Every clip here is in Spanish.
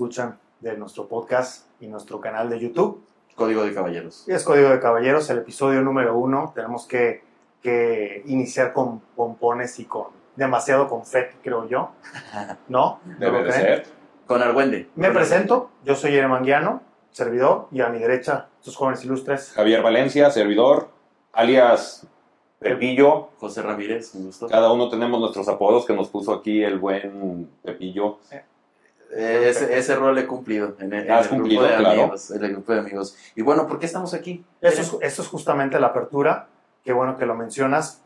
escuchan de nuestro podcast y nuestro canal de YouTube. Código de Caballeros. Es Código de Caballeros, el episodio número uno. Tenemos que, que iniciar con pompones y con demasiado confeti, creo yo. ¿No? ¿No Debe de ser. Con Argüende. Me presento, yo soy Yerman Guiano, servidor, y a mi derecha, sus jóvenes ilustres. Javier Valencia, servidor, alias Pepillo. José Ramírez, un gusto. Cada uno tenemos nuestros apodos que nos puso aquí el buen Pepillo. Eh, ese, ese rol he cumplido en el, en Has el cumplido, grupo de claro. amigos. En el grupo de amigos. Y bueno, ¿por qué estamos aquí? Eso es, eso es justamente la apertura, qué bueno que lo mencionas.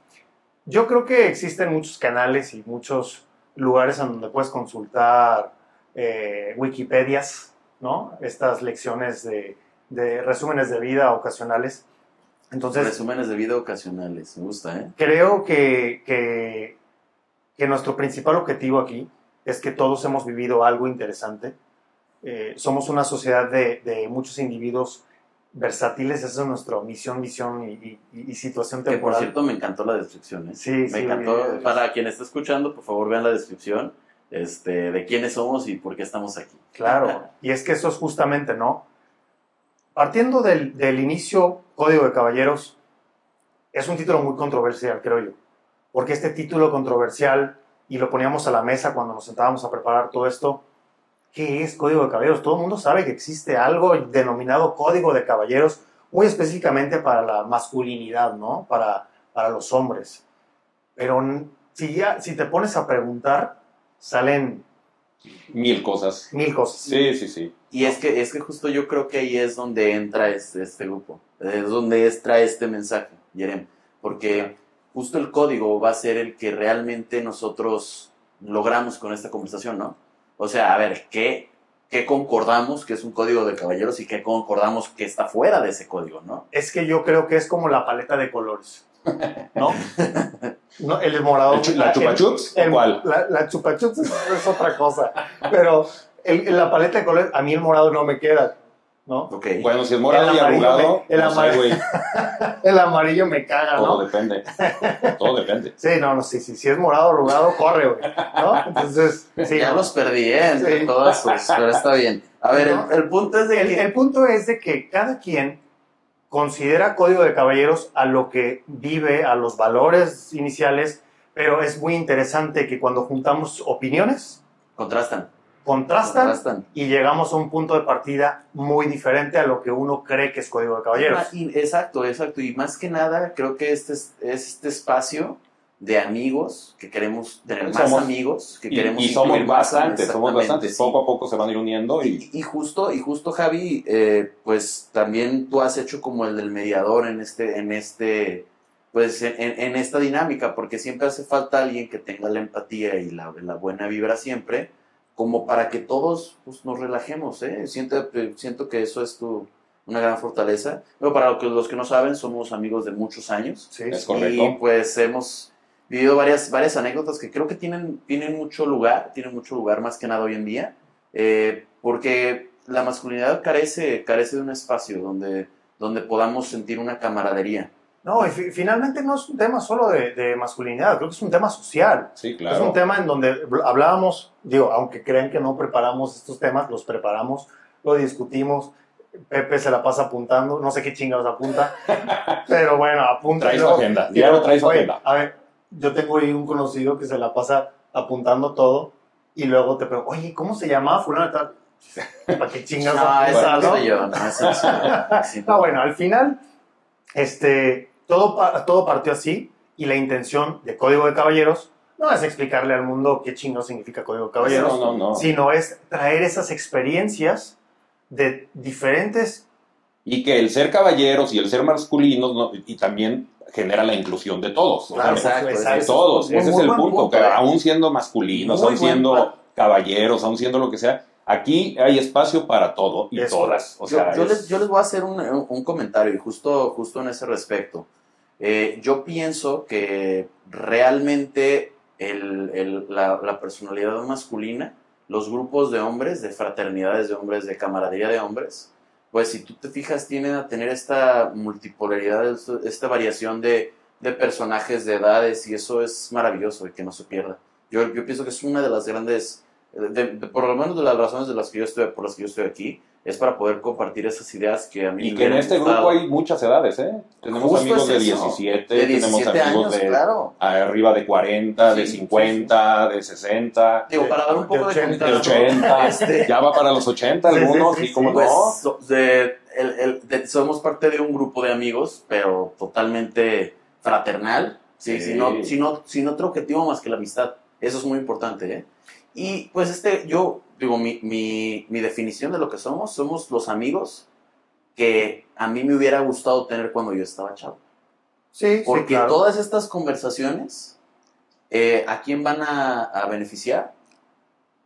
Yo creo que existen muchos canales y muchos lugares en donde puedes consultar eh, Wikipedias, ¿no? Estas lecciones de, de resúmenes de vida ocasionales. Entonces, Resúmenes de vida ocasionales. Me gusta, ¿eh? creo que, que, que nuestro principal objetivo aquí es que todos hemos vivido algo interesante. Eh, somos una sociedad de, de muchos individuos versátiles, esa es nuestra misión, visión y, y- y situación Que por temporal. cierto me encantó la descripción, ¿eh? Sí, Me sí, encantó. eh, Para quien está escuchando, por favor vean la descripción este, de quiénes somos y por qué estamos aquí. Claro, y es que eso es justamente, ¿no? Partiendo del, del inicio, Código de Caballeros es un título muy controversial, creo yo. Porque este título controversial, y lo poníamos a la mesa cuando nos sentábamos a preparar todo esto, ¿qué es Código de Caballeros? Todo el mundo sabe que existe algo denominado Código de Caballeros, muy específicamente para la masculinidad, ¿no? Para, para los hombres. Pero si, ya, si te pones a preguntar, salen Mil cosas. mil cosas. Sí, sí, sí. Y es que, es que justo yo creo que ahí es donde entra este, este grupo, es donde entra este mensaje, Yerem, porque justo el código va a ser el que realmente nosotros logramos con esta conversación, ¿no? O sea, a ver, ¿qué, qué concordamos que es un código de caballeros y qué concordamos que está fuera de ese código, ¿no? es que yo creo que es como la paleta de colores, ¿no? no el morado. ¿El chu- ¿La chupa chups? el- ¿O cuál? La, la chupa chups es, es otra cosa, pero el- la paleta de colores, a mí el morado no me queda, ¿no? Ok. Bueno, si es morado El y arrugado, me- el no sé, güey. El amarillo me caga, Todo ¿no? depende. Todo depende. Sí, no, no, sí, sí, si es morado arrugado, corre, güey, ¿no? Entonces, sí, ya no. los perdí, ¿eh? Entre Sí. todos, pues, pero está bien. A ver, el, No. el punto es de El, que... el punto es de que cada quien considera Código de Caballeros a lo que vive, a los valores iniciales, pero es muy interesante que cuando juntamos opiniones, Contrastan. Contrastan Contrastan. y llegamos a un punto de partida muy diferente a lo que uno cree que es Código de Caballeros. Y- exacto, exacto. Y más que nada, creo que este es, es este espacio de amigos que queremos tener más Somos- amigos, que Y, queremos y somos más, bastantes, somos bastantes. sí. Poco a poco se van a ir uniendo y Y, y justo, y justo Javi, eh, pues también tú has hecho como el del mediador en este, en este, pues en, en- en esta dinámica, porque siempre hace falta alguien que tenga la empatía y la, la buena vibra siempre, como para que todos pues, nos relajemos, ¿eh? Siento, siento que eso es tu, una gran fortaleza. Pero para los que, los que no saben, somos amigos de muchos años. Sí, Es correcto. Y pues hemos vivido varias, varias anécdotas que creo que tienen, tienen mucho lugar, tienen mucho lugar más que nada hoy en día, eh, porque la masculinidad carece, carece de un espacio donde, donde podamos sentir una camaradería. No, y fi- finalmente no es un tema solo de, de masculinidad, creo que es un tema social. sí, Es claro. un tema en donde hablábamos, digo, aunque crean que no preparamos estos temas, los preparamos, lo discutimos. Pepe se la pasa apuntando, no sé qué chingados apunta, pero bueno, apunta. Trae y su luego- agenda, y diario luego, trae su oye, agenda. A ver, yo tengo ahí un conocido que se la pasa apuntando todo y luego te pregunto, oye, ¿cómo se llamaba fulano tal? ¿Para qué chingados No, apunta, esa no yo, esa. Sí, No, bueno, al final, este, todo, todo partió así y la intención de Código de Caballeros no es explicarle al mundo qué chingo significa Código de Caballeros, No, no, no. sino es traer esas experiencias de diferentes... Y que el ser caballeros y el ser masculinos no- y también genera la inclusión de todos. o sea, Claro, exacto, de exacto. todos. Ese es el punto. punto, que eh. aún siendo masculinos, aún siendo caballeros, aún siendo lo que sea, aquí hay espacio para todo y Es todas. O Yo, sea, yo es- les, yo les voy a hacer un, un- comentario y justo, justo en ese respecto. Eh, yo pienso que realmente el- el- la, la personalidad masculina, los grupos de hombres, de fraternidades de hombres, de camaradería de hombres, pues si tú te fijas tienen a tener esta multipolaridad, esta variación de, de personajes, de edades y eso es maravilloso y que no se pierda. Yo, yo pienso que es una de las grandes de- de- por lo menos de las razones de las que yo estoy, por las que yo estoy aquí, es para poder compartir esas ideas que a mí Y me que en este gustado. grupo hay muchas edades, ¿eh? Tenemos Justo amigos es de eso, 17, de 17 tenemos amigos años, de claro. arriba de 40, de Sí, 50, de 60, Digo, para dar un poco de 80, de contexto, 80, este, ya va para los 80 Sí, sí, algunos, sí, y como sí. Pues, no. so- de- el- el- de- somos parte de un grupo de amigos, pero totalmente fraternal, ¿sí? Sí. Sin, sin sin otro objetivo más que la amistad. Eso es muy importante, ¿eh? Y pues este, yo digo, mi, mi, mi definición de lo que somos, somos los amigos que a mí me hubiera gustado tener cuando yo estaba chavo. Sí, sí, Porque claro. todas estas conversaciones, eh, ¿a quién van a, a beneficiar?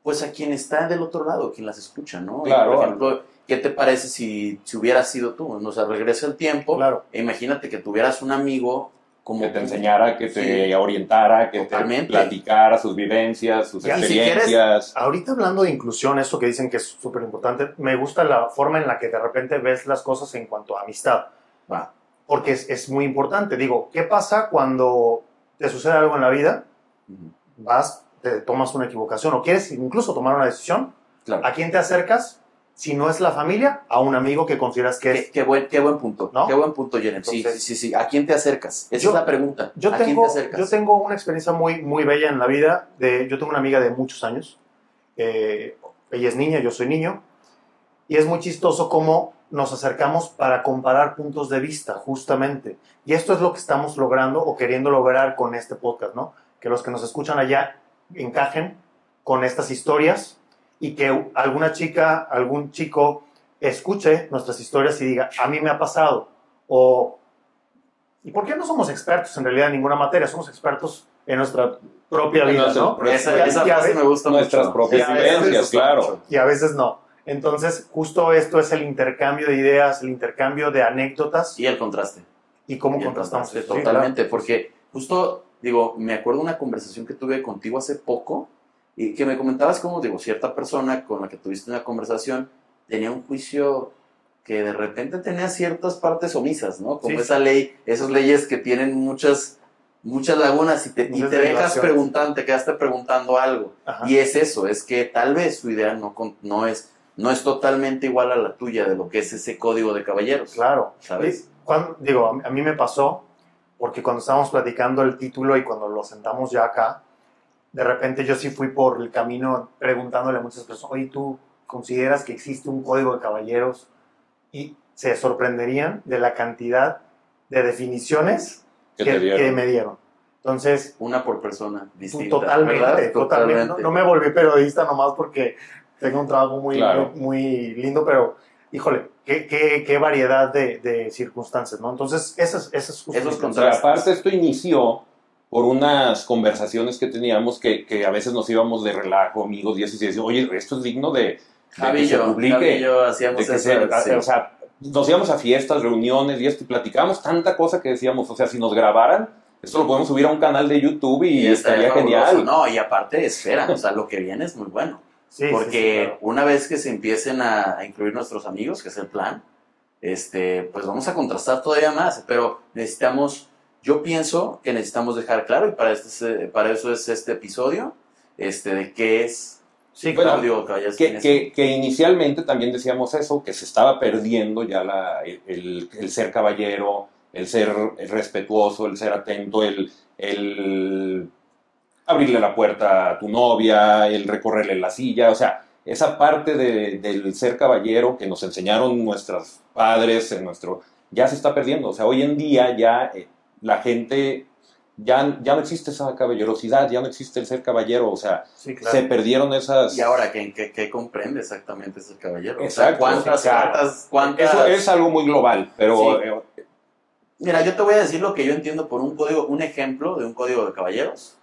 Pues a quien está del otro lado, quien las escucha, ¿no? Y, Claro. por ejemplo, ¿qué te parece si, si hubieras sido tú? O sea, regresa el tiempo. Claro. e imagínate que tuvieras un amigo como Que te enseñara, que te Sí. orientara, que Totalmente. te platicara sus vivencias, sus Ya, y si experiencias. Ahorita hablando de inclusión, eso que dicen que es súper importante, me gusta la forma en la que de repente ves las cosas en cuanto a amistad, Va. porque es, es muy importante. Digo, ¿qué pasa cuando te sucede algo en la vida? Vas, te tomas una equivocación o quieres incluso tomar una decisión. Claro. ¿A quién te acercas? Si no es la familia, a un amigo que consideras que Qué, es... qué buen, qué buen punto. ¿No? Qué buen punto, Jeremy. Sí, sí, sí, sí. ¿A quién te acercas? Esa Yo- es la pregunta. Yo ¿A quién te tengo, acercas? yo tengo una experiencia muy, muy bella en la vida. De, yo tengo una amiga de muchos años. Eh, ella es niña, yo soy niño. Y es muy chistoso cómo nos acercamos para comparar puntos de vista, justamente. Y esto es lo que estamos logrando o queriendo lograr con este podcast, ¿no? Que los que nos escuchan allá encajen con estas historias y que alguna chica, algún chico escuche nuestras historias y diga, a mí me ha pasado. O, ¿y por qué no somos expertos en realidad en ninguna materia? Somos expertos en nuestra propia vida, nuestra ¿no? Esa, esa y a me gusta Nuestras mucho. propias vivencias, claro. mucho. y a veces no. Entonces, justo esto es el intercambio de ideas, el intercambio de anécdotas Y el contraste. y cómo Y contrastamos. contraste, Sí, totalmente, claro. porque justo, digo, me acuerdo una conversación que tuve contigo hace poco y que me comentabas como, digo, cierta persona con la que tuviste una conversación tenía un juicio que de repente tenía ciertas partes omisas, ¿no? Como Sí. esa ley, esas leyes que tienen muchas, muchas lagunas y te, y te dejas preguntando, te quedaste preguntando algo. Ajá. Y es eso, es que tal vez su idea no, no, es, no es totalmente igual a la tuya de lo que es ese código de caballeros. Claro. ¿Sabes? Cuando- digo, a mí me pasó, porque cuando estábamos platicando el título y cuando lo sentamos ya acá, de repente yo sí fui por el camino preguntándole a muchas personas, oye, ¿tú consideras que existe un código de caballeros? Y se sorprenderían de la cantidad de definiciones que que, me dieron. Entonces, Una por persona distinta. totalmente, ¿verdad? totalmente. No, no me volví periodista nomás porque tengo un trabajo muy, Claro. muy, muy lindo, pero híjole, qué, qué, qué variedad de, de circunstancias, ¿no? Entonces, esas esas Esos contrastes. aparte esto inició por unas conversaciones que teníamos que, que a veces nos íbamos de relajo, amigos, y así se decía, oye, esto es digno de, de Javi que y se yo, publique. Javi y yo de hacíamos que eso. se- sí. O sea, nos íbamos a fiestas, reuniones y esto, y platicábamos tanta cosa que decíamos, o sea, si nos grabaran, esto lo podemos subir a un canal de YouTube y, estaría fabuloso. genial. No, y aparte, espera, o sea, lo que viene es muy bueno. Sí, sí, Porque sí, claro. una vez que se empiecen a, a incluir nuestros amigos, que es el plan, este, pues vamos a contrastar todavía más. Pero necesitamos, yo pienso que necesitamos dejar claro, y para, este, es- para eso es este episodio, este, de qué es Sí, Bueno, de Caballeros. Que, que- que inicialmente también decíamos eso, que se estaba perdiendo ya la- el, el ser caballero, el ser respetuoso, el ser atento, el, el abrirle la puerta a tu novia, el recorrerle la silla, o sea, esa parte de- del ser caballero que nos enseñaron nuestros padres, en nuestro, ya se está perdiendo. O sea, hoy en día ya eh, la gente, ya, ya no existe esa caballerosidad, ya no existe el ser caballero, o sea, Sí, claro. se perdieron esas... Y ahora, ¿qué, qué, qué comprende exactamente ese caballero? O sea, Exacto, ¿cuántas, sí, claro. cuántas, cuántas... Eso es algo muy global, pero eh, Mira, yo te voy a decir lo que yo entiendo por un código, un ejemplo de un código de caballeros.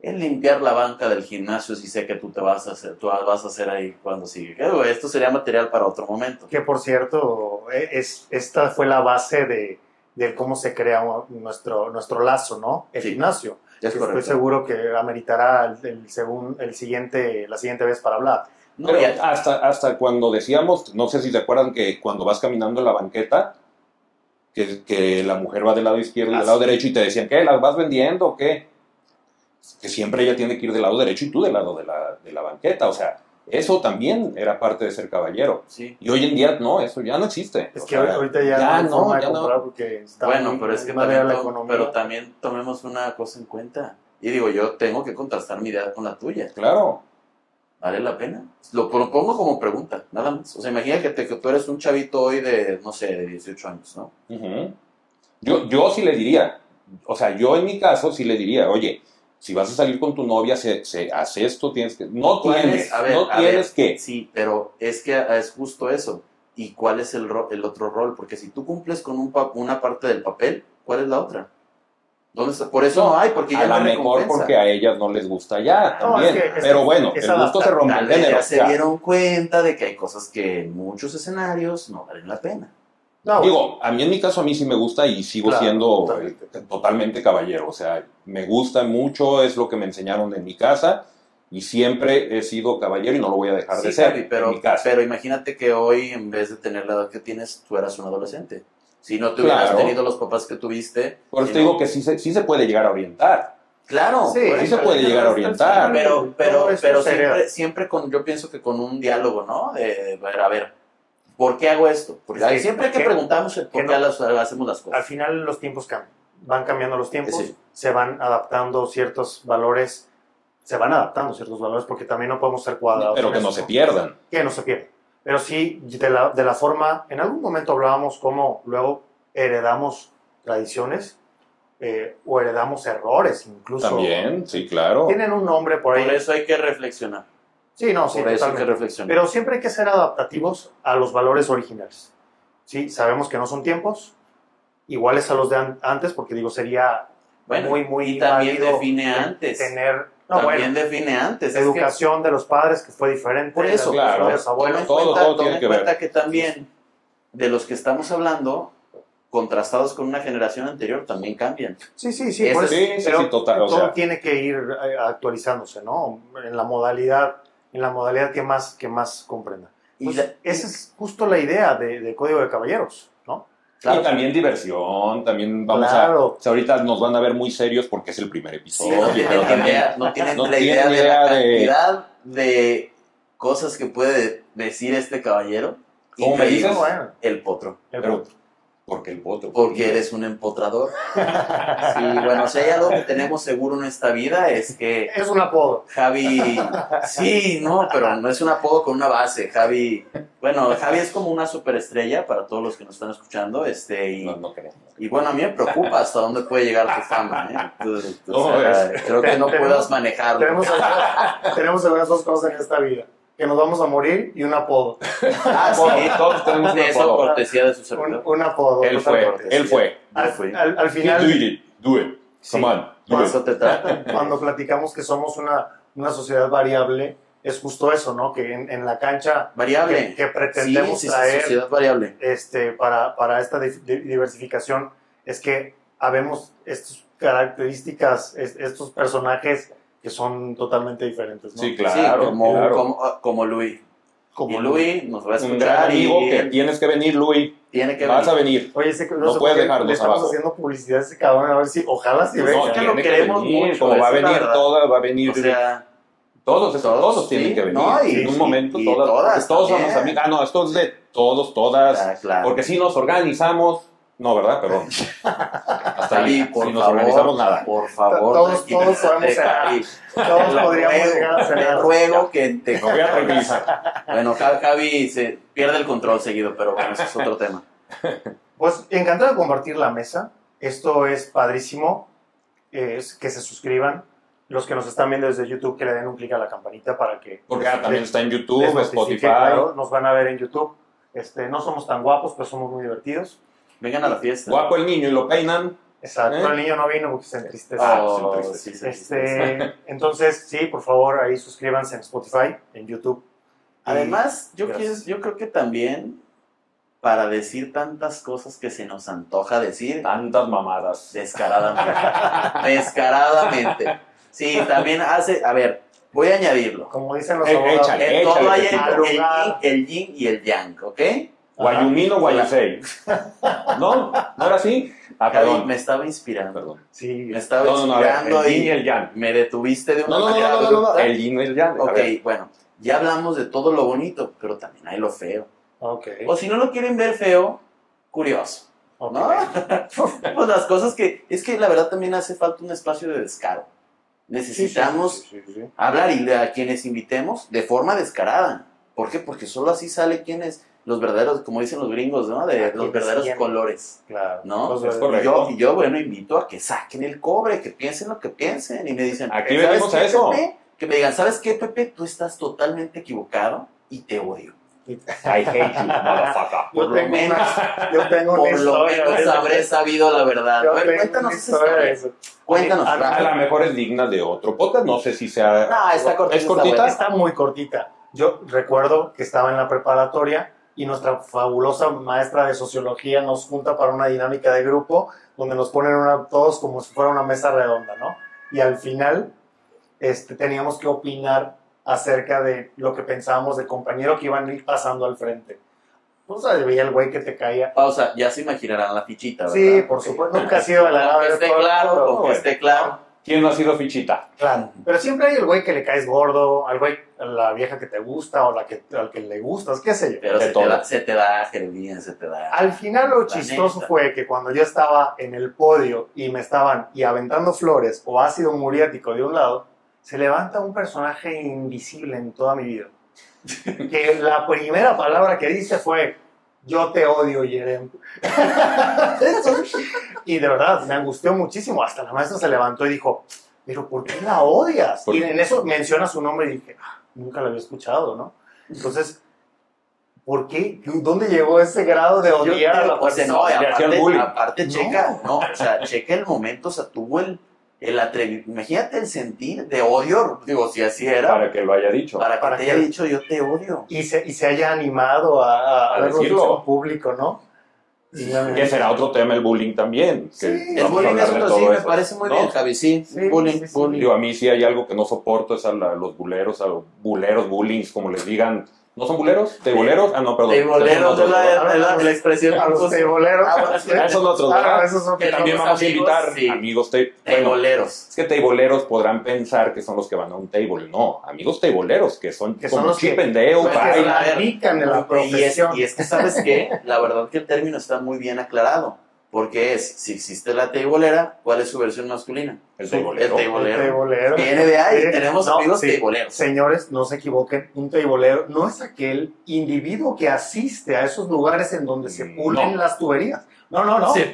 Es limpiar la banca del gimnasio si sé que tú te vas a hacer, tú vas a hacer ahí cuando sigue. Esto sería material para otro momento. Que por cierto, e- es, esta fue la base de, de cómo se crea nuestro, nuestro lazo, ¿no? El Sí, gimnasio. Es Que Estoy seguro que ameritará el, el segun- el siguiente, la siguiente vez para hablar. No, pero ya- hasta, hasta cuando decíamos, no sé si se acuerdan que cuando vas caminando en la banqueta, que, que la mujer va del lado izquierdo y Ah, del lado sí. derecho y te decían, ¿qué? ¿Las vas vendiendo o qué? que siempre ella tiene que ir del lado derecho y tú del lado de la, de la banqueta. O sea, eso también era parte de ser caballero. Sí. Y hoy en día no, eso ya no existe. Es O que sea, ahorita ya, ya no ya no. comprar porque está Bueno, muy- pero es que también, la economía. pero también tomemos una cosa en cuenta. Y digo, yo tengo que contrastar mi idea con la tuya. Claro. ¿Vale la pena? Lo propongo como pregunta, nada más. O sea, imagínate que tú eres un chavito hoy de, no sé, de 18 años, ¿no? Yo, yo sí le diría, o sea, yo en mi caso sí le diría, oye, si vas a salir con tu novia, se, se hace esto, tienes que... No ¿Cuál tienes, es? A ver, no a tienes ver, que... Sí, pero es que es justo eso. ¿Y cuál es el, ro- el otro rol? Porque si tú cumples con un pa- una parte del papel, ¿cuál es la otra? ¿Dónde está? Por eso no hay, porque ya A no mejor recompensa. porque a ellas no les gusta ya No, también. es que- es Pero bueno, el gusto se rompe vez género. ya se dieron cuenta de que hay cosas que en muchos escenarios no valen la pena. No, Digo, a mí en mi caso a mí sí me gusta y sigo Claro, siendo totalmente. eh, totalmente caballero. O sea, me gusta mucho, es lo que me enseñaron en mi casa y siempre he sido caballero y no lo voy a dejar de Sí, ser Javi, pero, en mi casa. pero imagínate que hoy, en vez de tener la edad que tienes, tú eras un adolescente. Si no te hubieras Claro. tenido los papás que tuviste. Por eso si te no- digo que sí se, sí se puede llegar a orientar. Claro, Sí, sí se puede llegar a orientar. Pero, pero, pero siempre, siempre con, yo pienso que con un diálogo, ¿no? De, de ver, a ver, ¿por qué hago esto? Porque Es que- siempre hay que que- preguntarnos el por qué no- las- hacemos las al cosas. final los tiempos cambian. Van cambiando los tiempos, Sí. se van adaptando ciertos valores, se van adaptando ciertos valores porque también no podemos ser cuadrados. Pero que eso, no se pierdan. Que no se pierdan. Pero sí, de la, de la forma, en algún momento hablábamos cómo luego heredamos tradiciones eh, o heredamos errores incluso. También, sí, claro. Tienen un nombre por ahí. Por eso hay que reflexionar. Sí, no, sí, por eso hay que totalmente. reflexionar. Pero siempre hay que ser adaptativos a los valores originales. Sí, sabemos que no son tiempos iguales a los de an- antes, porque digo, sería bueno, muy, muy y también define antes. tener no, también bueno, define antes. es que- educación de los padres que fue diferente. Por eso, de los claro. padres, abuelos. Todo- cuenta, todo tiene en que ver. cuenta que también de los que estamos hablando, contrastados con una generación anterior, también cambian. Sí, sí, sí. Eso- sí, sí, pero sí, total, o todo sea. tiene que ir eh, actualizándose, ¿no? En la modalidad, en la modalidad que más, que más comprenda. Y Pues, la- esa es justo la idea de, de Código de Caballeros, ¿no? claro, Y también diversión, también vamos Claro. a... o sea, ahorita nos van a ver muy serios porque es el primer sí, episodio. no pero tienen, también- idea, no tienen no la tienen idea de la de- cantidad de cosas que puede decir este caballero. ¿Cómo me dices? El potro. el Pero, punto. Porque el potro. Porque eres un empotrador. Sí, bueno, si hay algo que tenemos seguro en esta vida es que Es un apodo. Javi, sí, no, pero no es un apodo con una base. Javi, bueno, Javi es como una superestrella para todos los que nos están escuchando, este, y, No, no creo. y bueno, a mí me preocupa hasta dónde puede llegar tu fama, ¿eh? Tú- tú- o No, sea, creo que no puedas manejarlo. Tenemos, tenemos algunas dos cosas en esta vida. Que nos vamos a morir y un apodo. Ah, sí, Todos tenemos un eso apodo. cortesía de su servidor. un apodo. Él fue, él fue. Al, He final, did it. Do it. Sí. Come on. Do it. te trata. cuando platicamos que somos una, una sociedad variable, es justo eso, ¿no? Que en, en la cancha Variable. que, que pretendemos sí, sí, sí, traer sociedad variable. este, para, para esta di- di- diversificación es que habemos estas características, es- estos personajes que son totalmente diferentes, ¿no? Sí, sí, claro. como, claro. como, ah, como Luis. Como y Luis nos va a un gran escuchar y que tienes que venir, Luis. tiene que Vas a venir. Oye, ese, no, No puedes le estamos abajo. haciendo publicidad a ese cabrón, a ver si, ojalá si No, venga. es que lo queremos venir, mucho, Como va a venir toda, va a venir. O sea, todos, todos, todos, tienen sí, que venir. no, y- en un momento, y todas. todas todos somos amigos. Ah, no, esto es de todos, todas. ah, claro. Porque si nos organizamos. No, ¿verdad? Perdón. Hasta ahí. por si nos favor, organizamos, nada. por favor. Todos- todos podemos cenar. Todos Te podríamos ruego, llegar a Te cenar. ruego que te... Voy a tranquilizar. Bueno, Ja- Javi se pierde el control seguido, pero bueno, ese es otro tema. Pues encantado de compartir la mesa. Esto es padrísimo. Es que se suscriban. Los que nos están viendo desde YouTube, que le den un clic a la campanita para que Porque ah, también está en YouTube, Spotify. claro. Nos van a ver en YouTube. Este, no somos tan guapos, pero somos muy divertidos. Vengan a la fiesta. Guapo el niño y lo peinan. Exacto. ¿Eh? El niño no vino porque se entristece. Ah, Oh, sí. Este, entonces, sí, por favor, ahí suscríbanse en Spotify, en YouTube. Además, yo, quiero- yo creo que también para decir tantas cosas que se nos antoja decir Tantas mamadas. descaradamente. descaradamente. Sí, también hace, a ver, voy a añadirlo. como dicen los Eh, abogados, échale. En todo hay el, el yin, el yin y el yang, ¿ok? Guayumín o Guayusei. ¿No? ¿No era así? Ah, perdón. me estaba inspirando. Perdón. Sí. Me estaba No, no, no, inspirando el yin y el yang. me detuviste de una No, no, no, manera no, no, no, el yin y el yang. Ok, bueno, ya hablamos de todo lo bonito, pero también hay lo feo. Ok. O si no lo quieren ver feo, curioso. ok. ¿No? pues las cosas que. Es que la verdad también hace falta un espacio de descaro. Necesitamos Sí, sí, sí, sí, sí. hablar y a quienes invitemos de forma descarada. ¿Por qué? Porque solo así sale quienes, los verdaderos, como dicen los gringos, ¿no? De los verdaderos colores, Claro. ¿no? Los Es. Y yo, y yo, bueno, invito a que saquen el cobre, que piensen lo que piensen y me dicen, Aquí "¿Sabes venimos a eso". Pepe? Que me digan, ¿sabes qué, Pepe? Tú estás totalmente equivocado y te odio. I hate you, motherfucker. Por Yo lo tengo menos, una, yo tengo una por lo menos habré sabido la verdad. Yo A ver, cuéntanos esa eso. Cuéntanos, A- lo mejor es digna de otro podcast. No sé si sea. No, está cortita, ¿Es cortita? Está muy cortita. Yo recuerdo que estaba en la preparatoria y nuestra fabulosa maestra de sociología nos junta para una dinámica de grupo donde nos ponen una, todos como si fuera una mesa redonda, ¿no? Y al final este, teníamos que opinar acerca de lo que pensábamos del compañero que iban a ir pasando al frente. O sea, veía el güey que te caía. Pausa, ya se imaginarán la fichita, ¿verdad? Sí, por supuesto. Nunca ha sido de la Con que esté claro, con que esté claro. ¿Quién no ha sido fichita? Claro, pero siempre hay el güey que le caes gordo, al güey, a la vieja que te gusta o la que, al que le gustas, qué sé yo. Pero se te, da, se te da, Jeremías, se te da. Al final lo chistoso neta. fue que cuando yo estaba en el podio y me estaban y aventando flores o ácido muriático de un lado, se levanta un personaje invisible en toda mi vida. Que la primera palabra que dice fue, yo te odio, Jerem. Y de verdad, me angustió muchísimo. Hasta la maestra se levantó y dijo, pero ¿por qué la odias? ¿Por Y en eso menciona su nombre y dije, "Ah, nunca la había escuchado, ¿no? Entonces, ¿por qué? ¿Dónde llegó ese grado de Yo odiar a la o sea, no, persona? hacían aparte, aparte No. checa, no, o sea, checa el momento, o sea, tuvo el, el atrevimiento, imagínate el sentir de odio, digo, si así era, para, que lo haya dicho. que ¿Para te qué? haya dicho yo te odio. y se, y se haya animado a, a, A verlo decirlo. en público, ¿no? Que será otro tema el bullying también. que Sí. El bullying es otro, sí, me eso, parece muy ¿no? bien, Javi, sí, Sí, bullying, sí, sí. bullying. Digo, a mí sí hay algo que no soporto, es a la- los buleros, a los buleros, bullings, como les digan. ¿No son buleros? ¿Teiboleros? Ah, no, perdón. Teiboleros Esos es la, la- la expresión a los pues, teiboleros. Ah, bueno, sí. ¿no? Esos son otros, Ah, ¿verdad? esos son Que También vamos a invitar sí. amigos te- bueno, teiboleros. es que teiboleros podrán pensar que son los que van a un table. No, amigos teiboleros, que son Que son como los que- Chip and Dale, Los que en la Y es, profesión. y es que, ¿sabes qué? La verdad que el término está muy bien aclarado. Porque es, si existe la teibolera, ¿cuál es su versión masculina? El El teibolero. teibolero. teibolero. Viene de ahí, Sí. tenemos No, amigos sí. teiboleros. Señores, no se equivoquen, un teibolero no es aquel individuo que asiste a esos lugares en donde se Mm, pulen no. las tuberías. No, no, no. Sí.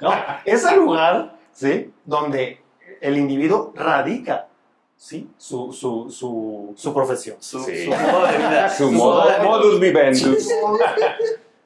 No, es el lugar, ¿sí? Donde el individuo radica, ¿sí? Su, su, su, su profesión. Su, Sí. su modo de vida. Su Su modo, modo de vida. modus vivendus.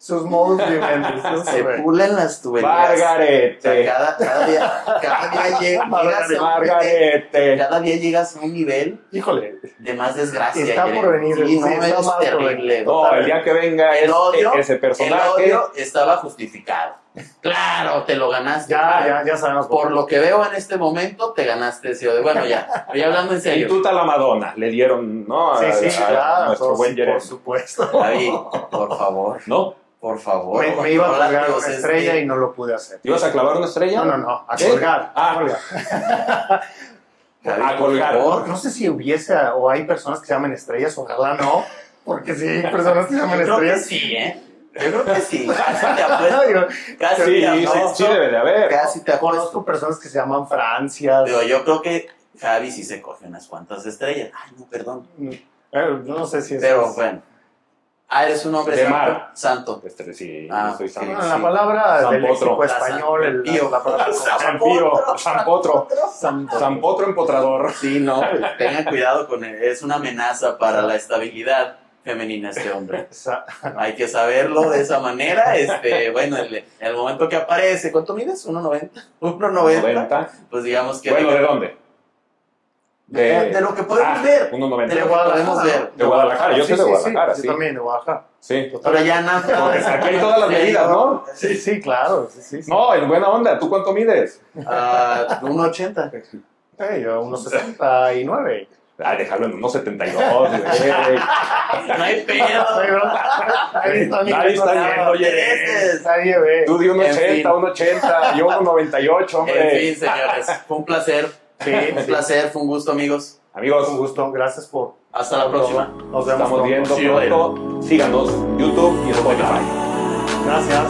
Sus modos vivendi. Se pulen las tuberías. O sea, Margarete. cada, cada día, cada día lleg- llegas a un nivel, Margarete. cada día llegas a un nivel Híjole, de más desgracia. Está por venir, Sí, no, está es terrible. No, el día que venga El es- odio- ese El personaje. odio estaba justificado. Claro, te lo ganaste. ya, ya, ya sabemos Por lo que veo en este momento, te ganaste ese odio. Bueno, ya, ya hablando en Y serio. tuta la Madonna, le dieron, ¿no? A, Sí, sí, a- a claro, nuestro buen por supuesto. David, por favor, ¿No? por favor. Me, me iba a colgar una estrella este, y no lo pude hacer. ¿Te ibas a clavar una estrella? No, no, no, a ¿Qué? colgar. Ah. a colgar. David, a por colgar. No sé si hubiese o hay personas que se llaman estrellas, ojalá no, porque sí hay personas que se llaman Yo creo que estrellas. sí, ¿eh? Yo creo que sí. Casi te apuesto. Casi Sí, te sí, apuesto. sí debe de haber. Casi te apuesto. Conozco personas que se llaman Francias. Pero yo creo que Javi sí se coge unas cuantas estrellas. Ay, no, perdón. Pero yo no sé si es. Pero bueno. Ah, eres un hombre De santo. mar. santo. Este, sí, Ah, sí. santo. Bueno, la palabra San del Potro. español, el, Pío. la palabra San Pío, San Potro, San Potro. San Potro empotrador. Sí, no, tengan cuidado con él. Es una amenaza para la estabilidad femenina este hombre. Hay que saberlo de esa manera. Este, bueno, el, el momento que aparece, ¿cuánto mides? 1.90. 1.90. 90. Pues digamos que Bueno, de, ¿de dónde? de- de lo que podemos Ah, ver. 1.90. De lo que podemos ver. De Guadalajara, yo soy de sí, Guadalajara, sí. sí. Yo también, de Guadalajara. Sí. Pero ya nada. Aquí hay todas las medidas, ¿no? Sí, sí, claro. Sí, sí, sí. No, en buena onda. ¿Tú cuánto mides? Ah, 1.80. Eh, yo unos 69. Ah, déjalo en unos 72, güey. No hay pedo. Nadie está Nadie está nada. viendo, oye. Nadie. Tú di un En 80, fin. un 80, yo un 98, En hombre. fin, señores, fue un placer. Sí, Un sí. placer, fue un gusto, amigos. Amigos, Un gusto. Gracias por. Hasta la próxima. Nos vemos estamos viendo later. pronto. Síganos, YouTube y Spotify. Gracias.